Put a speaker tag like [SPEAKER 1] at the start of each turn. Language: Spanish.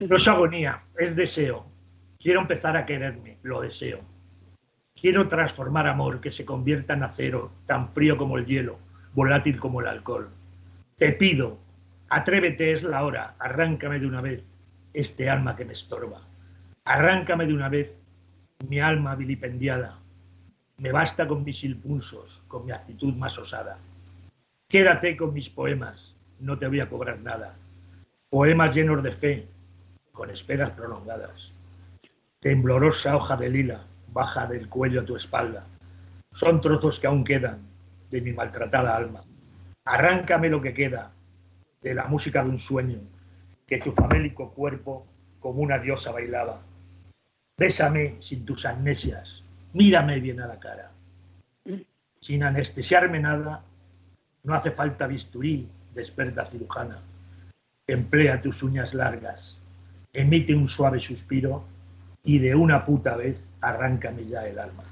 [SPEAKER 1] No es agonía, es deseo. Quiero empezar a quererme, lo deseo. Quiero transformar amor que se convierta en acero, tan frío como el hielo, volátil como el alcohol. Te pido, atrévete, es la hora, arráncame de una vez este alma que me estorba. Arráncame de una vez mi alma vilipendiada. Me basta con mis impulsos, con mi actitud más osada. Quédate con mis poemas, no te voy a cobrar nada. Poemas llenos de fe, con esperas prolongadas. Temblorosa hoja de lila, baja del cuello a tu espalda. Son trozos que aún quedan de mi maltratada alma. Arráncame lo que queda de la música de un sueño que tu famélico cuerpo como una diosa bailaba. Bésame sin tus amnesias, mírame bien a la cara. Sin anestesiarme nada, no hace falta bisturí de experta cirujana. Emplea tus uñas largas, emite un suave suspiro y de una puta vez arráncame ya el alma.